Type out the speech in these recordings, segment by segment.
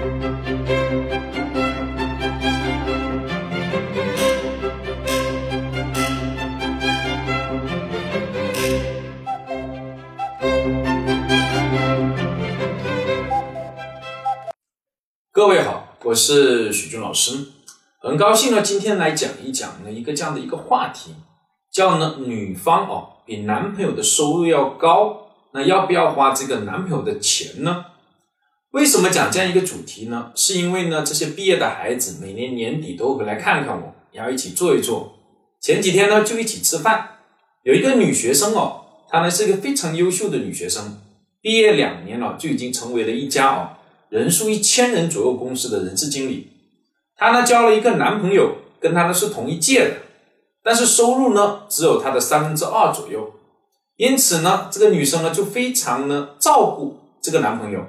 各位好，我是许军老师，很高兴呢，今天来讲一讲呢一个这样的一个话题，叫呢女方哦比男朋友的收入要高，那要不要花这个男朋友的钱呢？为什么讲这样一个主题呢？是因为呢这些毕业的孩子每年年底都会来看看我，然后一起坐一坐。前几天呢就一起吃饭，有一个女学生哦，她呢是一个非常优秀的女学生，毕业两年了就已经成为了一家哦。人数一千人左右公司的人事经理，她呢交了一个男朋友，跟她呢是同一届的，但是收入呢只有她的三分之二左右，因此呢这个女生呢就非常呢照顾这个男朋友，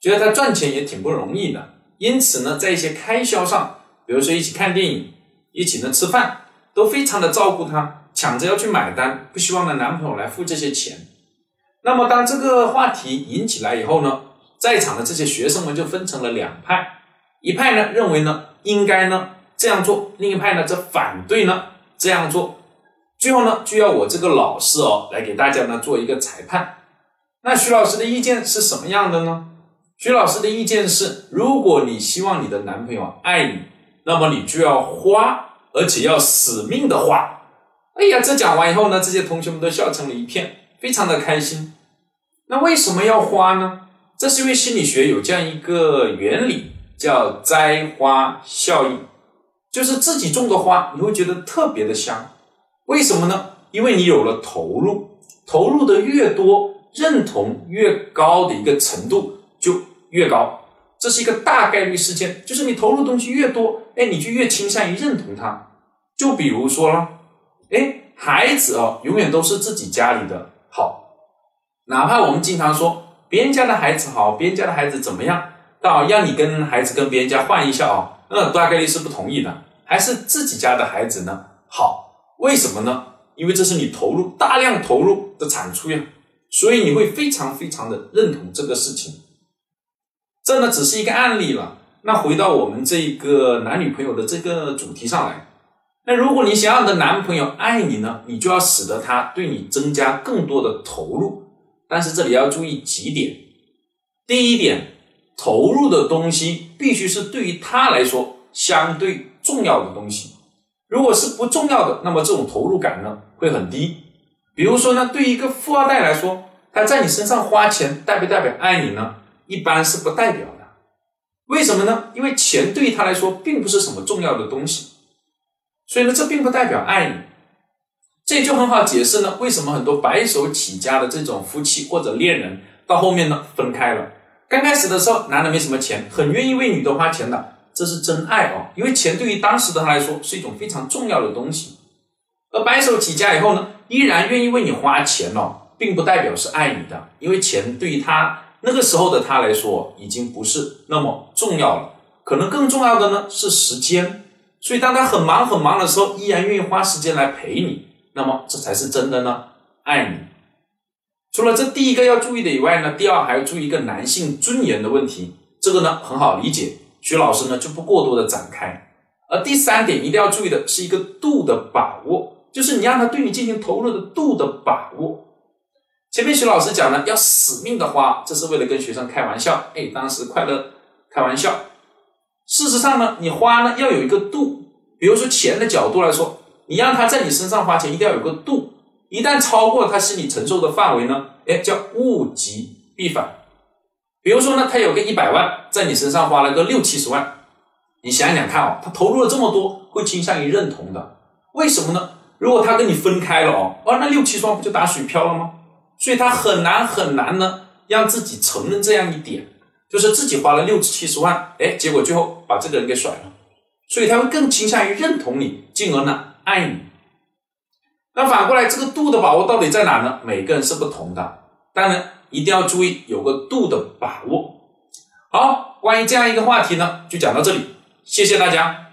觉得他赚钱也挺不容易的，因此呢在一些开销上，比如说一起看电影，一起呢吃饭，都非常的照顾他，抢着要去买单，不希望呢男朋友来付这些钱。那么当这个话题引起来以后呢？在场的这些学生们就分成了两派，一派呢认为呢应该呢这样做，另一派呢则反对呢这样做。最后呢就要我这个老师哦来给大家呢做一个裁判。那徐老师的意见是什么样的呢？徐老师的意见是，如果你希望你的男朋友爱你，那么你就要花，而且要死命的花。哎呀，这讲完以后呢，这些同学们都笑成了一片，非常的开心。那为什么要花呢？这是因为心理学有这样一个原理，叫栽花效应，就是自己种的花，你会觉得特别的香。为什么呢？因为你有了投入，投入的越多，认同越高的一个程度越高。这是一个大概率事件，就是你投入东西越多，哎，你就越倾向于认同它。就比如说了，哎，孩子哦，永远都是自己家里的好，哪怕我们经常说。别人家的孩子好，别人家的孩子怎么样？到让你跟孩子跟别人家换一下哦，那大概率是不同意的。还是自己家的孩子呢？好，为什么呢？因为这是你投入大量投入的产出呀，所以你会非常非常的认同这个事情。这呢只是一个案例了。那回到我们这个男女朋友的这个主题上来，那如果你想要你的男朋友爱你呢，你就要使得他对你增加更多的投入。但是这里要注意几点。第一点，投入的东西必须是对于他来说相对重要的东西。如果是不重要的，那么这种投入感呢会很低。比如说呢，对于一个富二代来说，他在你身上花钱，代不代表爱你呢？一般是不代表的。为什么呢？因为钱对于他来说并不是什么重要的东西，所以呢，这并不代表爱你。这也就很好解释呢，为什么很多白手起家的这种夫妻或者恋人到后面呢分开了？刚开始的时候，男的没什么钱，很愿意为女的花钱的，这是真爱哦。因为钱对于当时的他来说是一种非常重要的东西。而白手起家以后呢，依然愿意为你花钱哦，并不代表是爱你的，因为钱对于他那个时候的他来说已经不是那么重要了。可能更重要的呢是时间，所以当他很忙很忙的时候，依然愿意花时间来陪你。那么这才是真的呢，爱你。除了这第一个要注意的以外呢，第二还要注意一个男性尊严的问题。这个呢很好理解，徐老师呢就不过多的展开。而第三点一定要注意的是一个度的把握，就是你让他对你进行投入的度的把握。前面徐老师讲了要死命的花，这是为了跟学生开玩笑，哎，当时快乐开玩笑。事实上呢，你花呢要有一个度，比如说钱的角度来说。你让他在你身上花钱，一定要有个度。一旦超过他心理承受的范围呢，哎，叫物极必反。比如说呢，他有个一百万，在你身上花了个六七十万，你想想看哦，他投入了这么多，会倾向于认同的。为什么呢？如果他跟你分开了哦，哦，那六七十万不就打水漂了吗？所以他很难很难呢，让自己承认这样一点，就是自己花了六七十万，哎，结果最后把这个人给甩了，所以他会更倾向于认同你，进而呢。爱你，那反过来，这个度的把握到底在哪呢？每个人是不同的，当然一定要注意有个度的把握。好，关于这样一个话题呢，就讲到这里，谢谢大家。